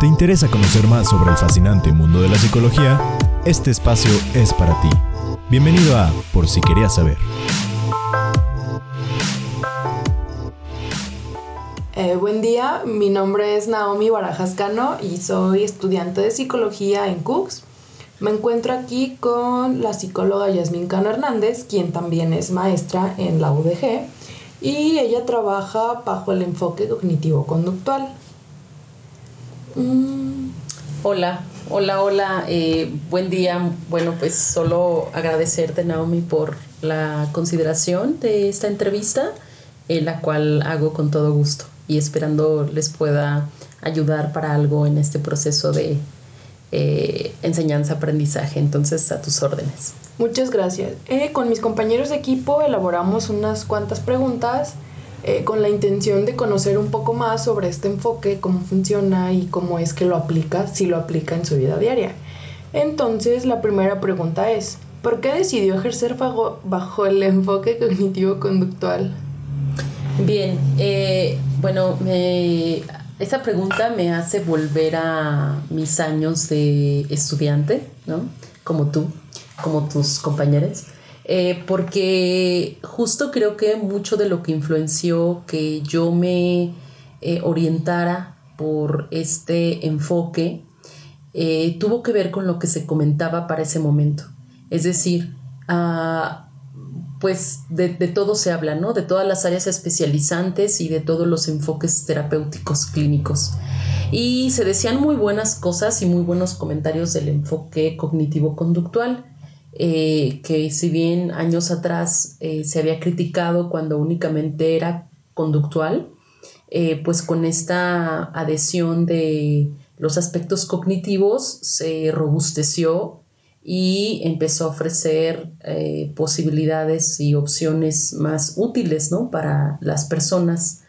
¿Te interesa conocer más sobre el fascinante mundo de la psicología? Este espacio es para ti. Bienvenido a Por si querías saber. Eh, buen día, mi nombre es Naomi Barajas Cano y soy estudiante de psicología en Cooks. Me encuentro aquí con la psicóloga Yasmin Cano Hernández, quien también es maestra en la UDG, y ella trabaja bajo el enfoque cognitivo-conductual. Mm. Hola, hola, hola, eh, buen día. Bueno, pues solo agradecerte, Naomi, por la consideración de esta entrevista, en la cual hago con todo gusto y esperando les pueda ayudar para algo en este proceso de eh, enseñanza-aprendizaje. Entonces, a tus órdenes. Muchas gracias. Eh, con mis compañeros de equipo elaboramos unas cuantas preguntas eh, con la intención de conocer un poco más sobre este enfoque, cómo funciona y cómo es que lo aplica, si lo aplica en su vida diaria. Entonces, la primera pregunta es, ¿por qué decidió ejercer bajo, bajo el enfoque cognitivo-conductual? Bien, bueno, me esa pregunta me hace volver a mis años de estudiante, ¿no? Como tú, como tus compañeros, eh, porque justo creo que mucho de lo que influenció que yo me eh, orientara por este enfoque eh, tuvo que ver con lo que se comentaba para ese momento. Es decir, uh, pues de, todo se habla, ¿no? De todas las áreas especializantes y de todos los enfoques terapéuticos clínicos. Y se decían muy buenas cosas y muy buenos comentarios del enfoque cognitivo-conductual, eh, que si bien años atrás eh, se había criticado cuando únicamente era conductual, eh, pues con esta adhesión de los aspectos cognitivos se robusteció y empezó a ofrecer posibilidades y opciones más útiles ¿no? para las personas.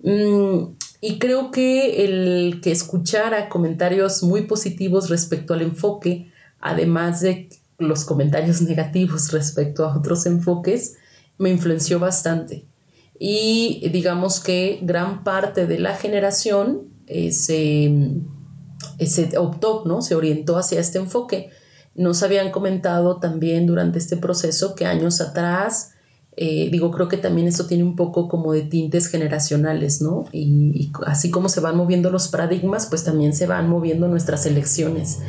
Mm, y creo que el que escuchara comentarios muy positivos respecto al enfoque, además de los comentarios negativos respecto a otros enfoques, me influenció bastante. Y digamos que gran parte de la generación eh, se, se optó, ¿no? se orientó hacia este enfoque nos habían comentado también durante este proceso que años atrás, eh, digo, creo que también esto tiene un poco como de tintes generacionales, ¿no? Y, así como se van moviendo los paradigmas, pues también se van moviendo nuestras elecciones.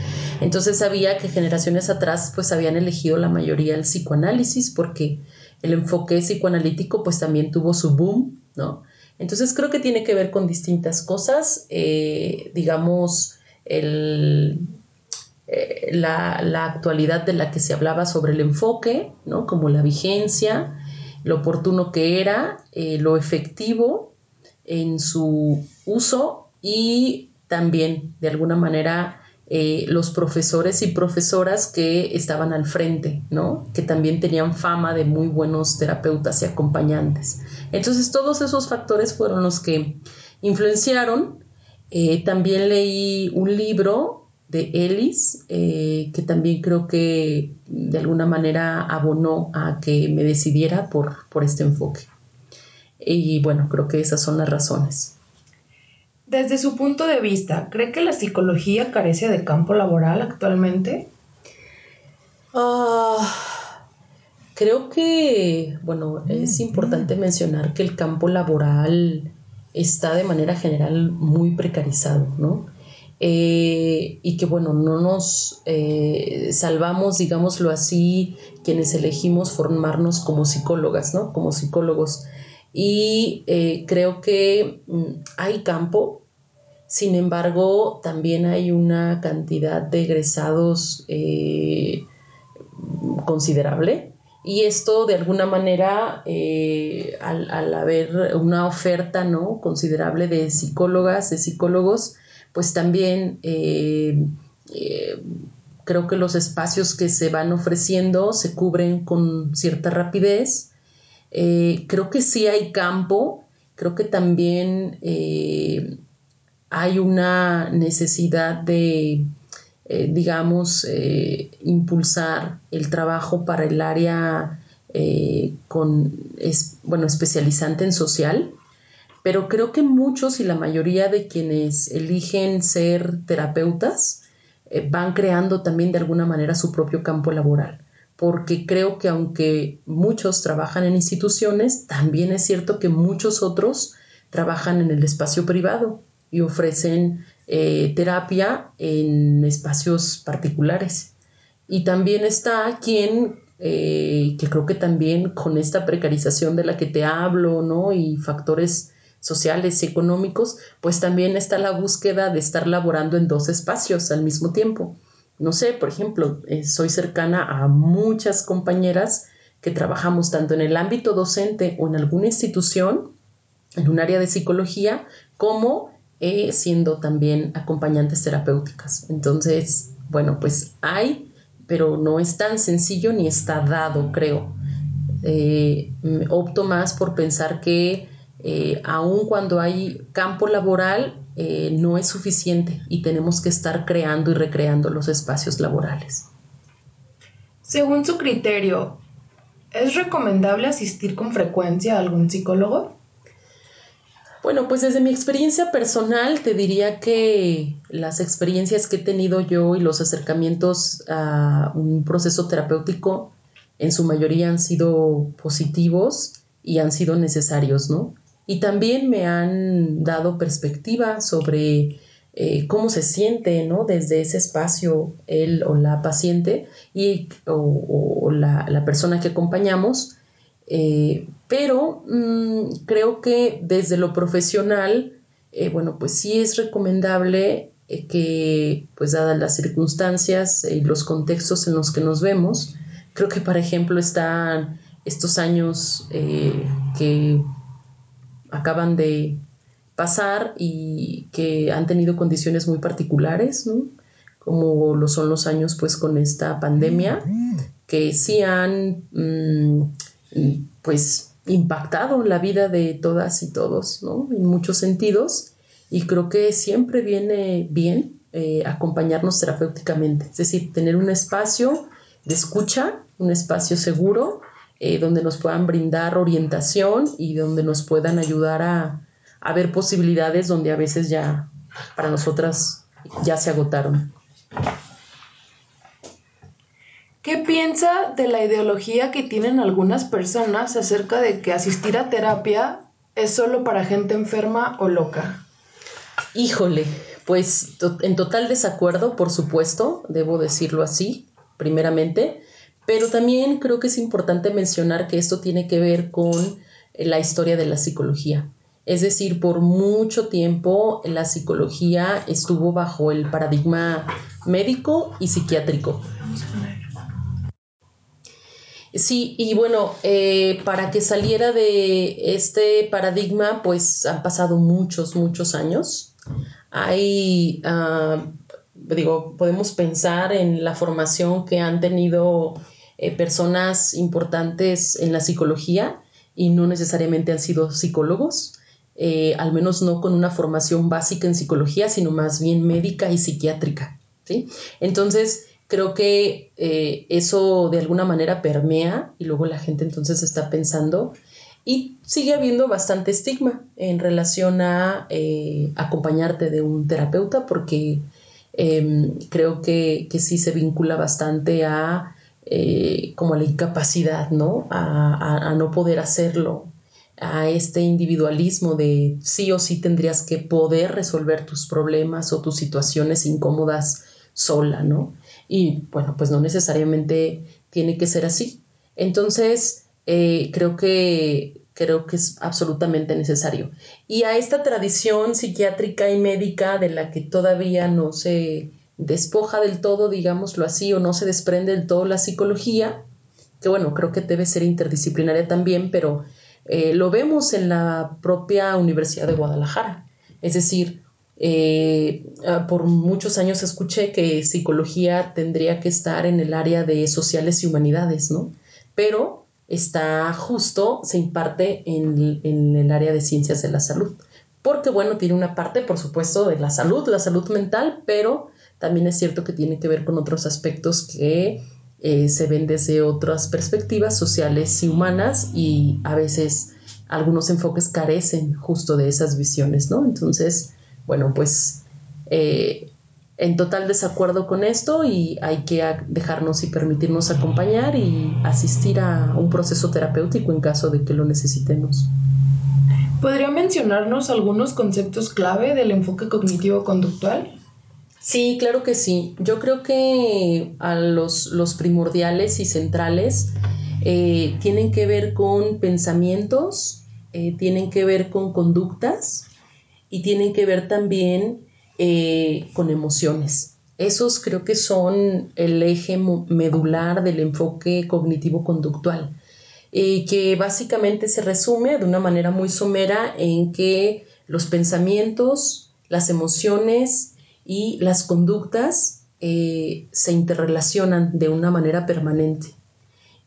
Entonces sabía que generaciones atrás pues habían elegido la mayoría el psicoanálisis porque el enfoque psicoanalítico pues también tuvo su boom, ¿no? Entonces creo que tiene que ver con distintas cosas, eh, digamos, el, eh, la, actualidad de la que se hablaba sobre el enfoque, ¿no? como la vigencia, lo oportuno que era, eh, lo efectivo en su uso y también de alguna manera eh, los profesores y profesoras que estaban al frente, ¿no? que también tenían fama de muy buenos terapeutas y acompañantes. Entonces todos esos factores fueron los que influenciaron. también leí un libro de Ellis, eh, que también creo que de alguna manera abonó a que me decidiera por, por este enfoque. Y bueno, creo que esas son las razones. Desde su punto de vista, ¿cree que la psicología carece de campo laboral actualmente? Ah, creo que, bueno, es importante mencionar que el campo laboral está de manera general muy precarizado, ¿no? Eh, y que bueno, no nos eh, salvamos, digámoslo así, quienes elegimos formarnos como psicólogas, ¿no? Como psicólogos. Y eh, creo que mm, hay campo, sin embargo, también hay una cantidad de egresados considerable. Y esto de alguna manera, al, al, haber una oferta ¿no? considerable de psicólogas, de psicólogos, pues también eh, eh, creo que los espacios que se van ofreciendo se cubren con cierta rapidez. Eh, creo que sí hay campo, creo que también hay una necesidad de, digamos, impulsar el trabajo para el área con, bueno, especializante en social pero creo que muchos y la mayoría de quienes eligen ser terapeutas eh, van creando también de alguna manera su propio campo laboral porque creo que aunque muchos trabajan en instituciones, también es cierto que muchos otros trabajan en el espacio privado y ofrecen eh, terapia en espacios particulares. Y también está quien, eh, que creo que también con esta precarización de la que te hablo, ¿no? Y factores sociales y económicos, pues también está la búsqueda de estar laborando en dos espacios al mismo tiempo. No sé, por ejemplo, eh, soy cercana a muchas compañeras que trabajamos tanto en el ámbito docente o en alguna institución, en un área de psicología, como eh, siendo también acompañantes terapéuticas. Entonces, bueno, pues hay, pero no es tan sencillo ni está dado, creo. Eh, opto más por pensar que aun cuando hay campo laboral, eh, no es suficiente y tenemos que estar creando y recreando los espacios laborales. Según su criterio, ¿es recomendable asistir con frecuencia a algún psicólogo? Bueno, pues desde mi experiencia personal te diría que las experiencias que he tenido yo y los acercamientos a un proceso terapéutico en su mayoría han sido positivos y han sido necesarios, ¿no? Y también me han dado perspectiva sobre eh, cómo se siente ¿no? desde ese espacio él o la paciente y, o, la, persona que acompañamos. Eh, pero mm, creo que desde lo profesional, eh, bueno, pues sí es recomendable que, pues dadas las circunstancias y los contextos en los que nos vemos, creo que, por ejemplo, están estos años que acaban de pasar y que han tenido condiciones muy particulares, ¿no? como lo son los años pues con esta pandemia, que sí han mm, pues impactado la vida de todas y todos, ¿no? En muchos sentidos, y creo que siempre viene bien eh, acompañarnos terapéuticamente, es decir, tener un espacio de escucha, un espacio seguro, eh, donde nos puedan brindar orientación y donde nos puedan ayudar a, a ver posibilidades donde a veces ya para nosotras ya se agotaron. ¿Qué piensa de la ideología que tienen algunas personas acerca de que asistir a terapia es solo para gente enferma o loca? Híjole, pues en total desacuerdo, por supuesto, debo decirlo así, primeramente. Pero también creo que es importante mencionar que esto tiene que ver con la historia de la psicología. Es decir, por mucho tiempo la psicología estuvo bajo el paradigma médico y psiquiátrico. Sí, y bueno, eh, para que saliera de este paradigma, pues han pasado muchos, muchos años. Hay, ah, digo, podemos pensar en la formación que han tenido eh, personas importantes en la psicología y no necesariamente han sido psicólogos, eh, al menos no con una formación básica en psicología, sino más bien médica y psiquiátrica. ¿sí? Entonces, creo que eh, eso de alguna manera permea y luego la gente entonces está pensando y sigue habiendo bastante estigma en relación a acompañarte de un terapeuta porque em, creo que, que sí se vincula bastante a eh, como la incapacidad, ¿no? A, no poder hacerlo, a este individualismo de sí o sí tendrías que poder resolver tus problemas o tus situaciones incómodas sola, ¿no? Y bueno, pues no necesariamente tiene que ser así. Entonces, eh, creo que creo que es absolutamente necesario. Y a esta tradición psiquiátrica y médica de la que todavía no se despoja del todo, digámoslo así, o no se desprende del todo la psicología, que bueno, creo que debe ser interdisciplinaria también, pero eh, lo vemos en la propia Universidad de Guadalajara. Es decir, eh, ah, por muchos años escuché que psicología tendría que estar en el área de sociales y humanidades, ¿no? Pero está justo, se imparte en, en el área de ciencias de la salud. Porque, bueno, tiene una parte, por supuesto, de la salud, la salud mental, pero también es cierto que tiene que ver con otros aspectos que eh, se ven desde otras perspectivas sociales y humanas y a veces algunos enfoques carecen justo de esas visiones, ¿no? Entonces, bueno, pues eh, en total desacuerdo con esto y hay que dejarnos y permitirnos acompañar y asistir a un proceso terapéutico en caso de que lo necesitemos. ¿Podría mencionarnos algunos conceptos clave del enfoque cognitivo-conductual? Sí, claro que sí. Yo creo que a los, primordiales y centrales eh, tienen que ver con pensamientos, eh, tienen que ver con conductas y tienen que ver también eh, con emociones. Esos creo que son el eje medular del enfoque cognitivo-conductual, que básicamente se resume de una manera muy somera en que los pensamientos, las emociones y las conductas eh, se interrelacionan de una manera permanente.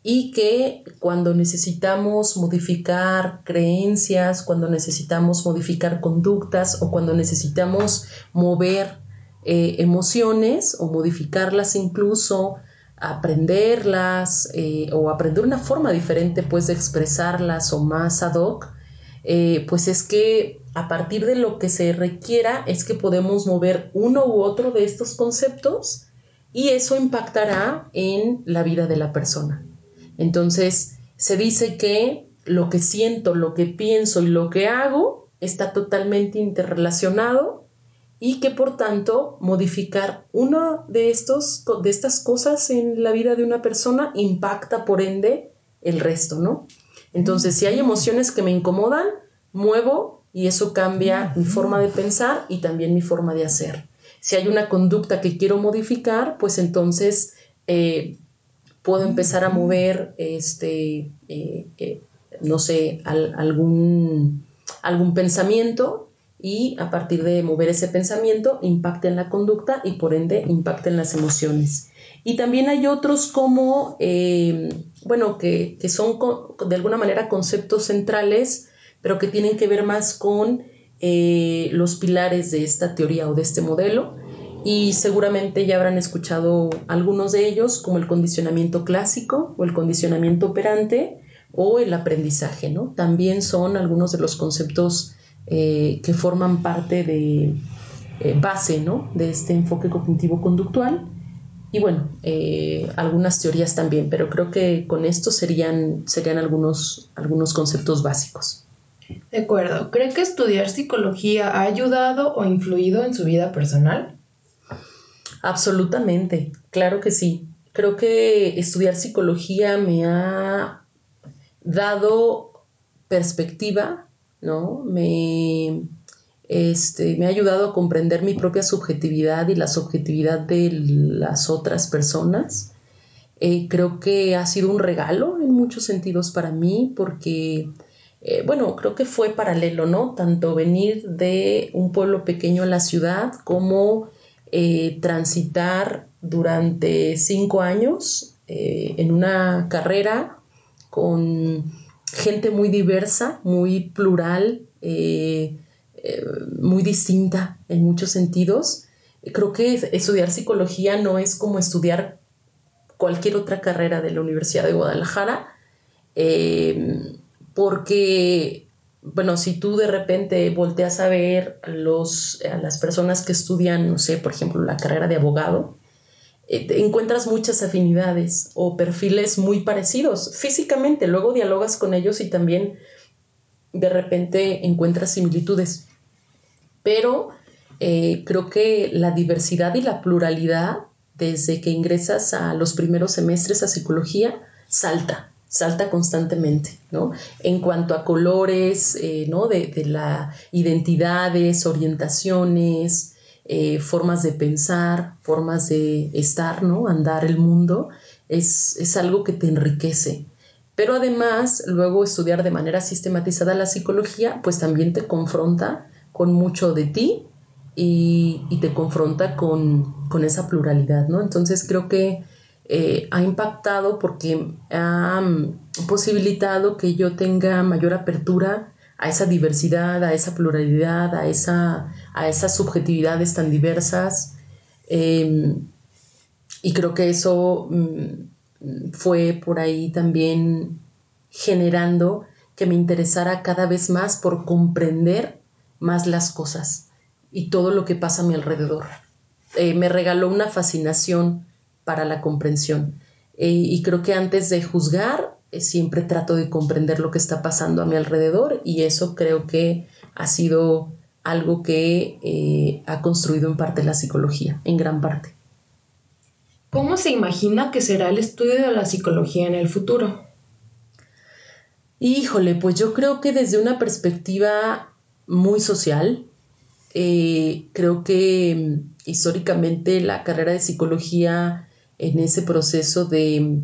Y que cuando necesitamos modificar creencias, cuando necesitamos modificar conductas o cuando necesitamos mover eh, emociones o modificarlas incluso, aprenderlas eh, o aprender una forma diferente pues de expresarlas o más ad hoc, eh, pues es que a partir de lo que se requiera es que podemos mover uno u otro de estos conceptos y eso impactará en la vida de la persona. Entonces, se dice que lo que siento, lo que pienso y lo que hago está totalmente interrelacionado y que por tanto modificar una de, estos, de estas cosas en la vida de una persona impacta por ende el resto, ¿no? Entonces, si hay emociones que me incomodan, muevo y eso cambia mi forma de pensar y también mi forma de hacer. Si hay una conducta que quiero modificar, pues entonces eh, puedo empezar a mover, este, eh, eh, no sé, algún, algún pensamiento y a partir de mover ese pensamiento impacta en la conducta y por ende impacta en las emociones. Y también hay otros como, eh, bueno, que, que, son de alguna manera conceptos centrales, pero que tienen que ver más con los pilares de esta teoría o de este modelo y seguramente ya habrán escuchado algunos de ellos, como el condicionamiento clásico o el condicionamiento operante o el aprendizaje, ¿no? También son algunos de los conceptos eh, que forman parte de eh, base, ¿no? De este enfoque cognitivo-conductual. Y bueno, eh, algunas teorías también, pero creo que con esto serían, serían algunos, algunos conceptos básicos. De acuerdo. ¿Cree que estudiar psicología ha ayudado o influido en su vida personal? Absolutamente, claro que sí. Creo que estudiar psicología me ha dado perspectiva, ¿no? Me, este, me ha ayudado a comprender mi propia subjetividad y la subjetividad de las otras personas. Eh, creo que ha sido un regalo en muchos sentidos para mí porque, eh, bueno, creo que fue paralelo, ¿no? Tanto venir de un pueblo pequeño a la ciudad como eh, transitar durante cinco años en una carrera con gente muy diversa, muy plural, eh, muy distinta en muchos sentidos. Creo que estudiar psicología no es como estudiar cualquier otra carrera de la Universidad de Guadalajara, porque bueno, si tú de repente volteas a ver los, a las personas que estudian, no sé, por ejemplo, la carrera de abogado, eh, encuentras muchas afinidades o perfiles muy parecidos físicamente. Luego dialogas con ellos y también de repente encuentras similitudes. Pero eh, creo que la diversidad y la pluralidad, desde que ingresas a los primeros semestres a psicología, salta salta constantemente, ¿no? En cuanto a colores, eh, ¿no? De, de las identidades, orientaciones, eh, formas de pensar, formas de estar, ¿no? Andar el mundo, es, es algo que te enriquece. Pero además, luego estudiar de manera sistematizada la psicología, pues también te confronta con mucho de ti y, y te confronta con, con esa pluralidad, ¿no? Entonces creo que eh, ha impactado porque ha mm, posibilitado que yo tenga mayor apertura a esa diversidad, a esa pluralidad, a, esa, a esas subjetividades tan diversas. Em, y creo que eso mm, fue por ahí también generando que me interesara cada vez más por comprender más las cosas y todo lo que pasa a mi alrededor. Eh, me regaló una fascinación para la comprensión. Eh, y creo que antes de juzgar, siempre trato de comprender lo que está pasando a mi alrededor y eso creo que ha sido algo que ha construido en parte la psicología, en gran parte. ¿Cómo se imagina que será el estudio de la psicología en el futuro? Híjole, pues yo creo que desde una perspectiva muy social, creo que mm, históricamente la carrera de psicología en ese proceso de,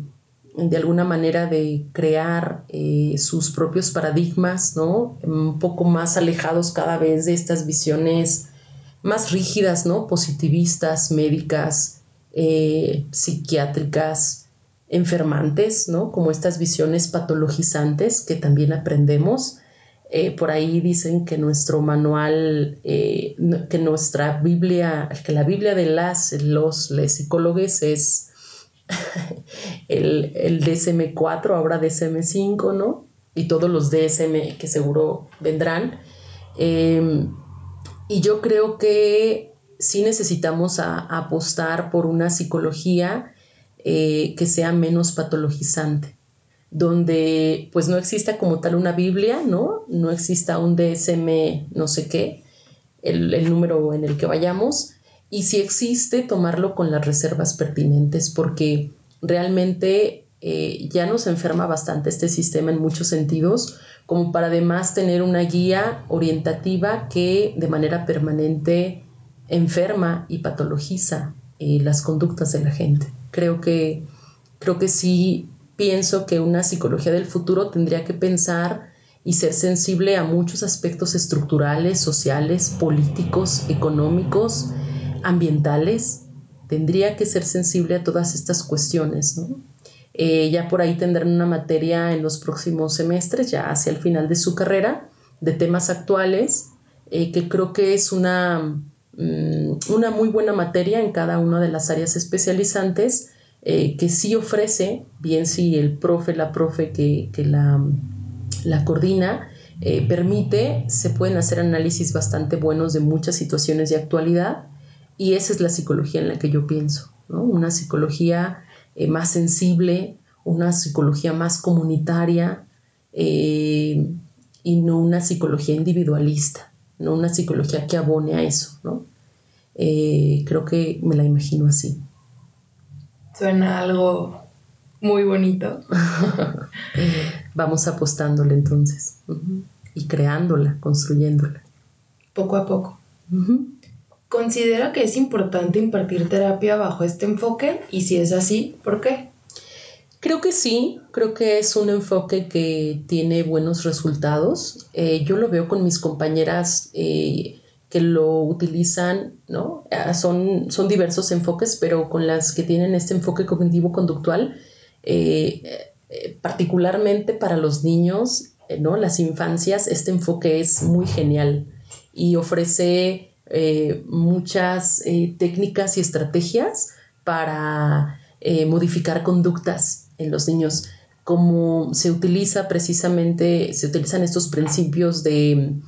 de alguna manera de crear eh, sus propios paradigmas, ¿no? Un poco más alejados cada vez de estas visiones más rígidas, ¿no? Positivistas, médicas, eh, psiquiátricas, enfermantes, ¿no? Como estas visiones patologizantes que también aprendemos. Eh, por ahí dicen que nuestro manual, que nuestra Biblia, que la Biblia de las, los, psicólogos es el, el DSM4, ahora DSM5, ¿no? Y todos los DSM que seguro vendrán. Em, y yo creo que sí necesitamos apostar por una psicología eh, que sea menos patologizante donde pues no exista como tal una Biblia, ¿no? No exista un DSM no sé qué, el, número en el que vayamos, y si existe, tomarlo con las reservas pertinentes, porque realmente eh, ya nos enferma bastante este sistema en muchos sentidos, como para además tener una guía orientativa que de manera permanente enferma y patologiza eh, las conductas de la gente. Creo que, creo que sí pienso que una psicología del futuro tendría que pensar y ser sensible a muchos aspectos estructurales, sociales, políticos, económicos, ambientales. Tendría que ser sensible a todas estas cuestiones. Eh, ya por ahí tendrán una materia en los próximos semestres, ya hacia el final de su carrera, de temas actuales, eh, que creo que es una, mm, una muy buena materia en cada una de las áreas especializantes eh, que sí ofrece, bien si el profe, la profe que, la, la, coordina, permite, se pueden hacer análisis bastante buenos de muchas situaciones de actualidad y esa es la psicología en la que yo pienso, una psicología eh, más sensible, una psicología más comunitaria y no una psicología individualista, no una psicología que abone a eso. ¿no? creo que me la imagino así. Suena algo muy bonito. Vamos apostándole entonces y creándola, construyéndola. Poco a poco. ¿Considera que es importante impartir terapia bajo este enfoque? Y si es así, ¿por qué? Creo que sí, creo que es un enfoque que tiene buenos resultados. Eh, yo lo veo con mis compañeras eh, que lo utilizan, ¿no? Ah, son, son diversos enfoques, pero con las que tienen este enfoque cognitivo-conductual, eh, particularmente para los niños, ¿no? Las infancias, este enfoque es muy genial y ofrece muchas técnicas y estrategias para modificar conductas en los niños como se utiliza precisamente, se utilizan estos principios de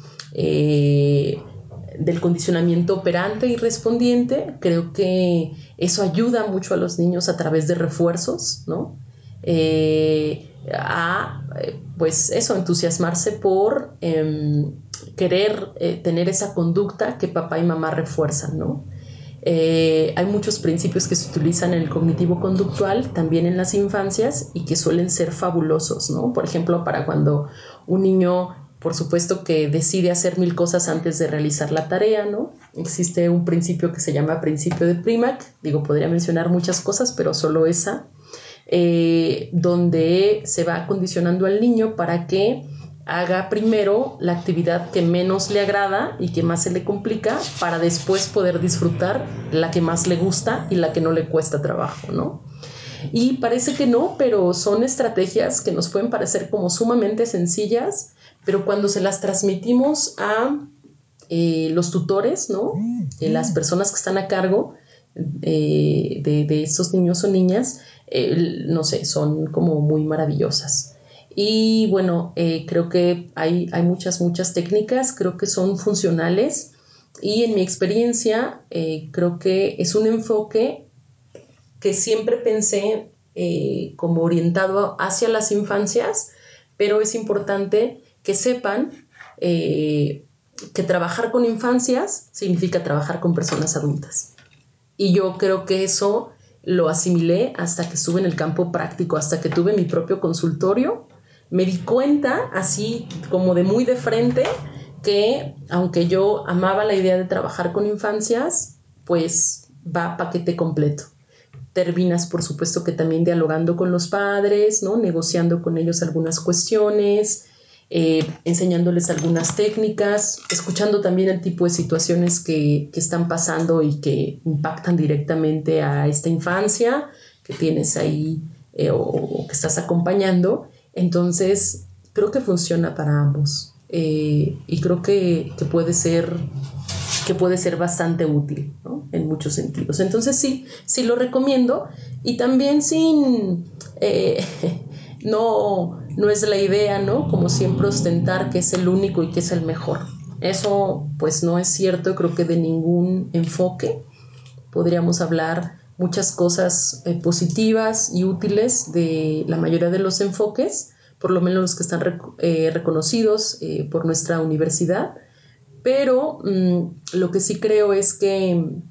del condicionamiento operante y respondiente, creo que eso ayuda mucho a los niños a través de refuerzos, ¿no? Eh, a, pues eso, entusiasmarse por em, querer eh, tener esa conducta que papá y mamá refuerzan, ¿no? Eh, hay muchos principios que se utilizan en el cognitivo conductual, también en las infancias, y que suelen ser fabulosos, ¿no? Por ejemplo, para cuando un niño por supuesto que decide hacer mil cosas antes de realizar la tarea, ¿no? Existe un principio que se llama principio de Primack, digo, podría mencionar muchas cosas, pero solo esa, eh, donde se va condicionando al niño para que haga primero la actividad que menos le agrada y que más se le complica para después poder disfrutar la que más le gusta y la que no le cuesta trabajo, ¿no? Y parece que no, pero son estrategias que nos pueden parecer como sumamente sencillas, pero cuando se las transmitimos a eh, los tutores, ¿no? Eh, las personas que están a cargo eh, de, de, estos niños o niñas, no sé, son como muy maravillosas. Y bueno, eh, creo que hay, hay, muchas, muchas técnicas, creo que son funcionales y en mi experiencia eh, creo que es un enfoque que siempre pensé eh, como orientado hacia las infancias, pero es importante que sepan que trabajar con infancias significa trabajar con personas adultas. Y yo creo que eso lo asimilé hasta que estuve en el campo práctico, hasta que tuve mi propio consultorio. Me di cuenta, así como de muy de frente, que aunque yo amaba la idea de trabajar con infancias, pues va paquete completo. Terminas, por supuesto, que también dialogando con los padres, ¿no? negociando con ellos algunas cuestiones, eh, enseñándoles algunas técnicas, escuchando también el tipo de situaciones que, están pasando y que impactan directamente a esta infancia que tienes ahí eh, o, que estás acompañando. Entonces, creo que funciona para ambos eh, y creo que, puede ser que puede ser bastante útil en muchos sentidos. Entonces sí, sí lo recomiendo y también sin, no, no es la idea, ¿no? Como siempre ostentar que es el único y que es el mejor. Eso pues no es cierto, creo que de ningún enfoque. Podríamos hablar muchas cosas eh, positivas y útiles de la mayoría de los enfoques, por lo menos los que están eh, reconocidos eh, por nuestra universidad, pero mm, lo que sí creo es que,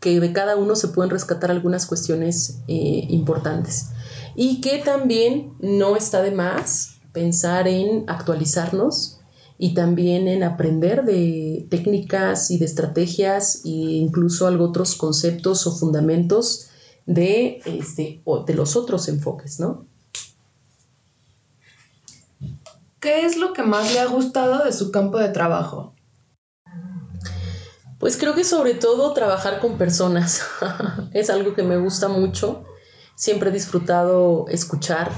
que de cada uno se pueden rescatar algunas cuestiones importantes. Y que también no está de más pensar en actualizarnos y también en aprender de técnicas y de estrategias e incluso algo otros conceptos o fundamentos de, este, de los otros enfoques, ¿no? ¿Qué es lo que más le ha gustado de su campo de trabajo? Pues creo que sobre todo trabajar con personas es algo que me gusta mucho Siempre he disfrutado escuchar,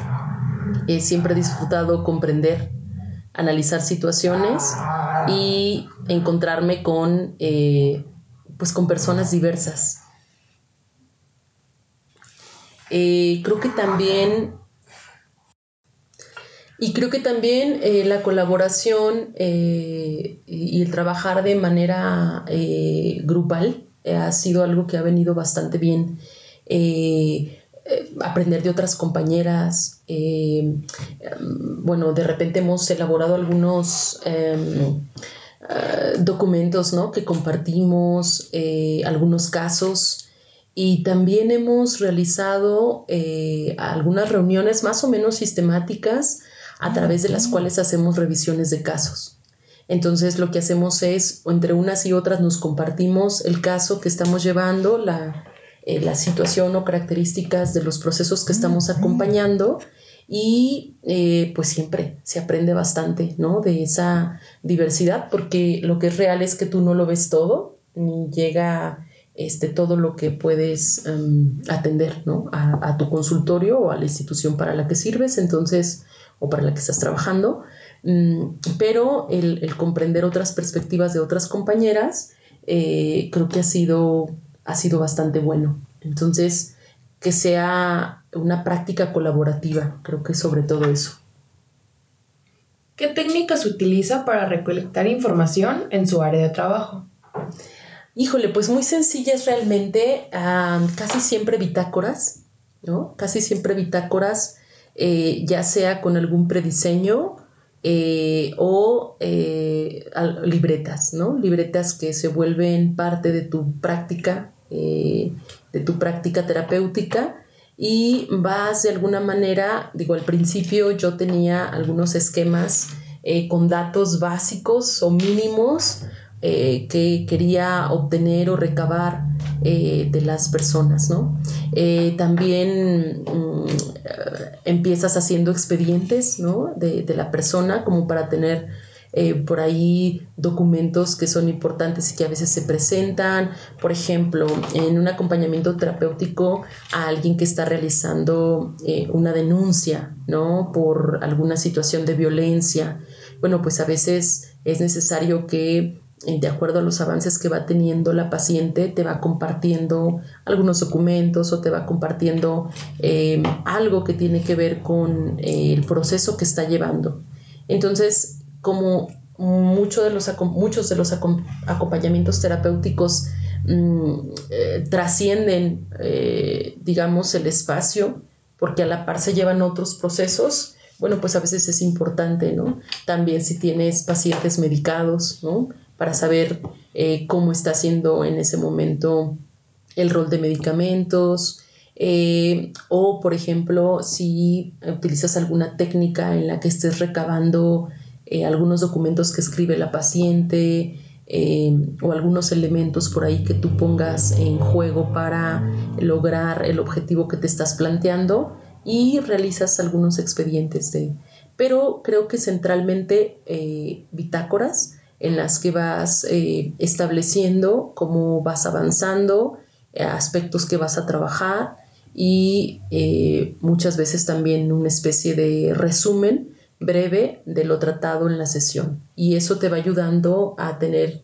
eh, siempre he disfrutado comprender, analizar situaciones y encontrarme con, eh, pues con personas diversas. Eh, creo que también y creo que también la colaboración y el trabajar de manera grupal ha sido algo que ha venido bastante bien. Eh, aprender de otras compañeras. Eh, bueno, de repente hemos elaborado algunos em, eh, documentos ¿no? que compartimos, algunos casos. Y también hemos realizado algunas reuniones más o menos sistemáticas a través de las cuales hacemos revisiones de casos. Entonces lo que hacemos es, entre unas y otras, nos compartimos el caso que estamos llevando, la, eh, la situación o características de los procesos que estamos acompañando y eh, pues siempre se aprende bastante, ¿no? De esa diversidad, porque lo que es real es que tú no lo ves todo, ni llega este, todo lo que puedes em, atender, ¿no? A, tu consultorio o a la institución para la que sirves, entonces, o para la que estás trabajando, mm, pero el, comprender otras perspectivas de otras compañeras, eh, creo que ha sido ha sido bastante bueno. Entonces, que sea una práctica colaborativa, creo que sobre todo eso. ¿Qué técnicas utiliza para recolectar información en su área de trabajo? Híjole, pues muy sencillas realmente, casi siempre bitácoras, ¿no? Casi siempre bitácoras, eh, ya sea con algún prediseño eh, o eh, libretas, ¿no? Libretas que se vuelven parte de tu práctica eh, de tu práctica terapéutica y vas de alguna manera, digo, al principio yo tenía algunos esquemas eh, con datos básicos o mínimos eh, que quería obtener o recabar de las personas, ¿no? también mm, empiezas haciendo expedientes, ¿no? De, de la persona como para tener eh, por ahí documentos que son importantes y que a veces se presentan, por ejemplo, en un acompañamiento terapéutico a alguien que está realizando eh, una denuncia, ¿no? Por alguna situación de violencia. Bueno, pues a veces es necesario que de acuerdo a los avances que va teniendo la paciente, te va compartiendo algunos documentos o te va compartiendo eh, algo que tiene que ver con eh, el proceso que está llevando. Entonces, como mucho de los, muchos de los acompañamientos terapéuticos mm, eh, trascienden, digamos, el espacio, porque a la par se llevan otros procesos, bueno, pues a veces es importante, ¿no? También si tienes pacientes medicados, ¿no? Para saber eh, cómo está haciendo en ese momento el rol de medicamentos, eh, o por ejemplo, si utilizas alguna técnica en la que estés recabando eh, algunos documentos que escribe la paciente o algunos elementos por ahí que tú pongas en juego para lograr el objetivo que te estás planteando, y realizas algunos expedientes de... Pero creo que centralmente eh, bitácoras en las que vas eh, estableciendo cómo vas avanzando, eh, aspectos que vas a trabajar y muchas veces también una especie de resumen breve de lo tratado en la sesión. Y eso te va ayudando a tener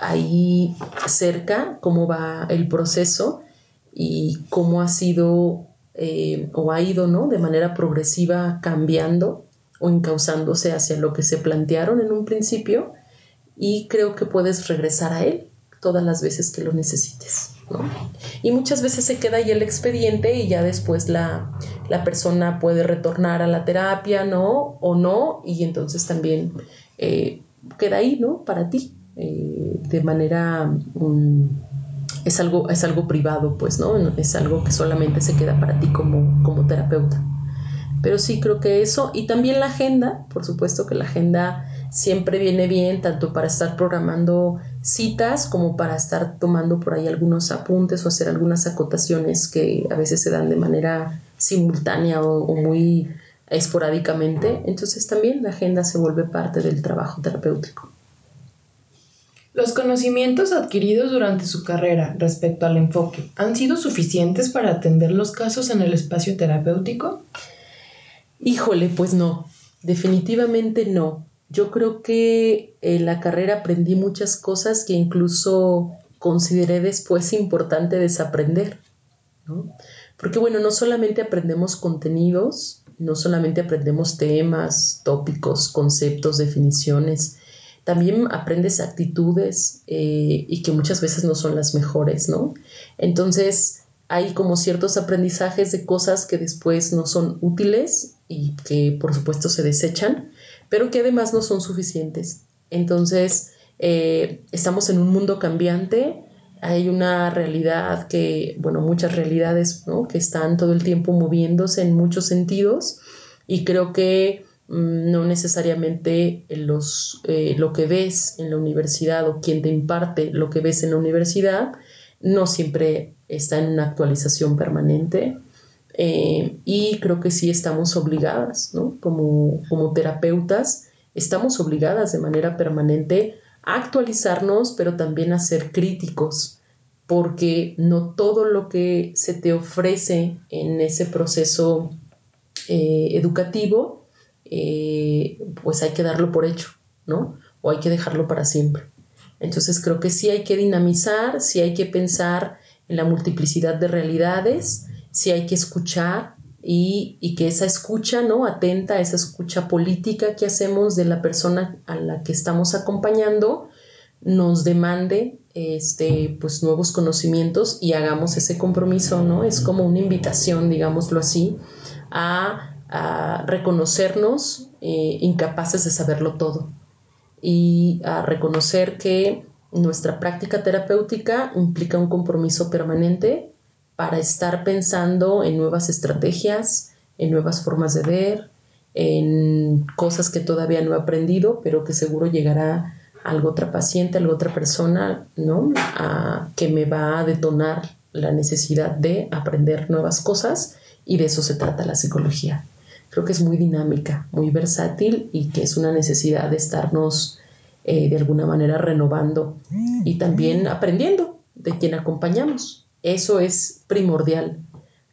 ahí cerca cómo va el proceso y cómo ha sido eh, o ha ido ¿no? de manera progresiva cambiando o encauzándose hacia lo que se plantearon en un principio y creo que puedes regresar a él todas las veces que lo necesites. Y muchas veces se queda ahí el expediente y ya después la, persona puede retornar a la terapia, ¿no? O no, y entonces también eh, queda ahí, ¿no? Para ti, eh, de manera... Mm, es algo, es algo privado, pues, ¿no? Es algo que solamente se queda para ti como, como terapeuta. Pero sí creo que eso, y también la agenda, por supuesto que la agenda siempre viene bien, tanto para estar programando citas como para estar tomando por ahí algunos apuntes o hacer algunas acotaciones que a veces se dan de manera simultánea o, o muy esporádicamente. Entonces también la agenda se vuelve parte del trabajo terapéutico. ¿Los conocimientos adquiridos durante su carrera respecto al enfoque han sido suficientes para atender los casos en el espacio terapéutico? Híjole, pues no, definitivamente no. Yo creo que en la carrera aprendí muchas cosas que incluso consideré después importante desaprender, Porque bueno, no solamente aprendemos contenidos, no solamente aprendemos temas, tópicos, conceptos, definiciones, también aprendes actitudes eh, y que muchas veces no son las mejores, ¿no? Entonces hay como ciertos aprendizajes de cosas que después no son útiles y que por supuesto se desechan, pero que además no son suficientes. Entonces eh, estamos en un mundo cambiante, hay una realidad que, bueno, muchas realidades, ¿no? Que están todo el tiempo moviéndose en muchos sentidos y creo que Mm, no necesariamente los, eh, lo que ves en la universidad o quien te imparte lo que ves en la universidad no siempre está en una actualización permanente. Eh, y creo que sí estamos obligadas, ¿no? como, como terapeutas, estamos obligadas de manera permanente a actualizarnos, pero también a ser críticos, porque no todo lo que se te ofrece en ese proceso eh, educativo eh, pues hay que darlo por hecho, ¿no? O hay que dejarlo para siempre. Entonces creo que sí hay que dinamizar, sí hay que pensar en la multiplicidad de realidades, sí hay que escuchar y, y, que esa escucha, ¿no? Atenta esa escucha política que hacemos de la persona a la que estamos acompañando, nos demande este, pues, nuevos conocimientos y hagamos ese compromiso, ¿no? Es como una invitación, digámoslo así, a a reconocernos eh, incapaces de saberlo todo y a reconocer que nuestra práctica terapéutica implica un compromiso permanente para estar pensando en nuevas estrategias, en nuevas formas de ver, en cosas que todavía no he aprendido, pero que seguro llegará algo otra paciente, a otra persona, ¿no? A, que me va a detonar la necesidad de aprender nuevas cosas y de eso se trata la psicología creo que es muy dinámica, muy versátil y que es una necesidad de estarnos eh, de alguna manera renovando y también aprendiendo de quien acompañamos. Eso es primordial.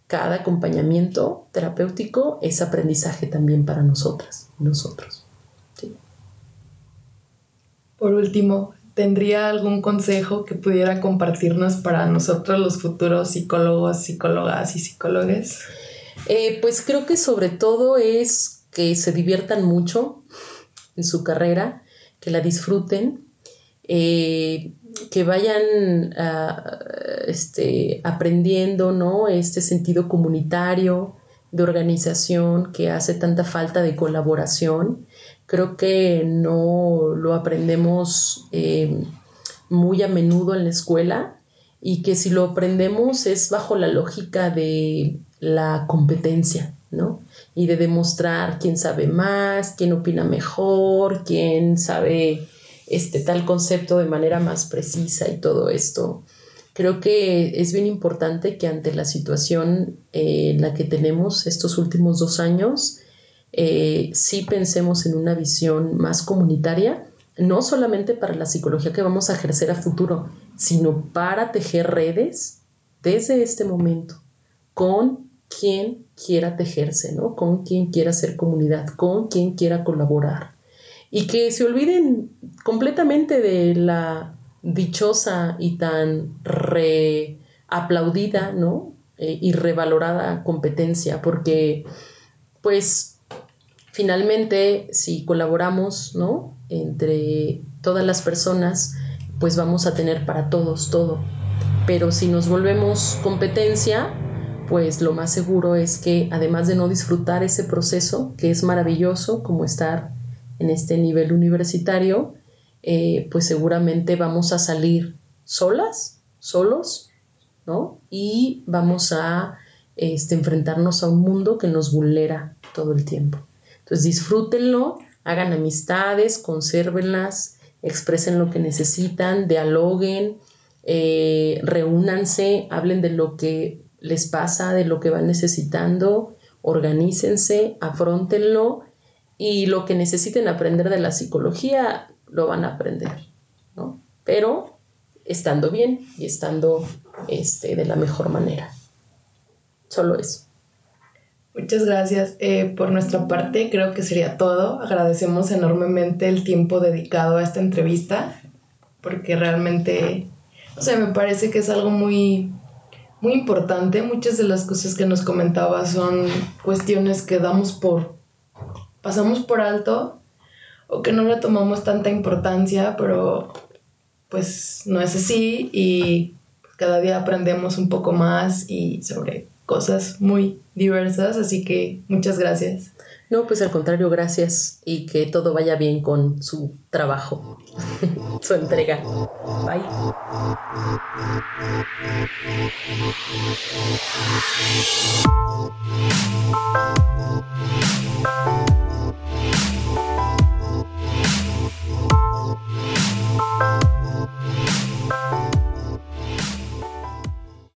Cada acompañamiento terapéutico es aprendizaje también para nosotras, nosotros. Por último, ¿tendría algún consejo que pudiera compartirnos para nosotros los futuros psicólogos, psicólogas y psicólogos? Eh, pues creo que sobre todo es que se diviertan mucho en su carrera, que la disfruten, eh, que vayan ah, este, aprendiendo ¿no? este sentido comunitario de organización que hace tanta falta de colaboración. Creo que no lo aprendemos eh, muy a menudo en la escuela y que si lo aprendemos es bajo la lógica de la competencia, ¿no? Y de demostrar quién sabe más, quién opina mejor, quién sabe este tal concepto de manera más precisa y todo esto. Creo que es bien importante que ante la situación eh, en la que tenemos estos últimos dos años, eh, sí pensemos en una visión más comunitaria, no solamente para la psicología que vamos a ejercer a futuro, sino para tejer redes desde este momento con quien quiera tejerse, ¿no? Con quien quiera ser comunidad, con quien quiera colaborar. Y que se olviden completamente de la dichosa y tan reaplaudida, ¿no? Eh, y revalorada competencia, porque pues finalmente si colaboramos, ¿no? Entre todas las personas, pues vamos a tener para todos todo. Pero si nos volvemos competencia, pues lo más seguro es que además de no disfrutar ese proceso, que es maravilloso como estar en este nivel universitario, eh, pues seguramente vamos a salir solas, solos, ¿no? Y vamos a este, enfrentarnos a un mundo que nos vulnera todo el tiempo. Entonces disfrútenlo, hagan amistades, consérvenlas, expresen lo que necesitan, dialoguen, eh, reúnanse, hablen de lo que les pasa, de lo que van necesitando, organícense, afrontenlo y lo que necesiten aprender de la psicología lo van a aprender, ¿no? Pero estando bien y estando este, de la mejor manera. Solo eso. Muchas gracias. Eh, por nuestra parte, creo que sería todo. Agradecemos enormemente el tiempo dedicado a esta entrevista, porque realmente, o sea, me parece que es algo muy muy importante. Muchas de las cosas que nos comentaba son cuestiones que damos por, pasamos por alto o que no le tomamos tanta importancia, pero pues no es así y cada día aprendemos un poco más y sobre cosas muy diversas, así que muchas gracias. No, pues al contrario, gracias y que todo vaya bien con su trabajo, su entrega. Bye.